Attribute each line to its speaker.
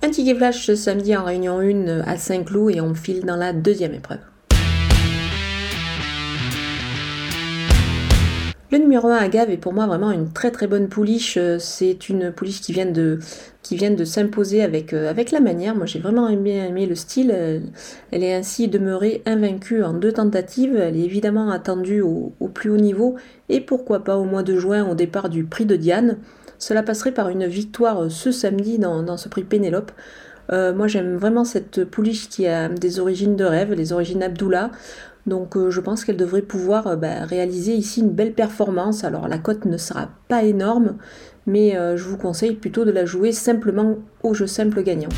Speaker 1: Un ticket flash ce samedi en réunion 1 à Saint-Cloud et on file dans la deuxième épreuve. Le numéro 1 Agave est pour moi vraiment une très très bonne pouliche. C'est une pouliche qui vient de, qui vient de s'imposer avec, euh, avec la manière. Moi j'ai vraiment aimé, aimé, le style. Elle est ainsi demeurée invaincue en deux tentatives. Elle est évidemment attendue au, plus haut niveau et pourquoi pas au mois de juin au départ du prix de Diane. Cela passerait par une victoire ce samedi dans, ce prix Pénélope. Euh, moi j'aime vraiment cette pouliche qui a des origines de rêve, les origines Abdullah. Donc euh, je pense qu'elle devrait pouvoir euh, bah, réaliser ici une belle performance. Alors la cote ne sera pas énorme, mais euh, je vous conseille plutôt de la jouer simplement au jeu simple gagnant.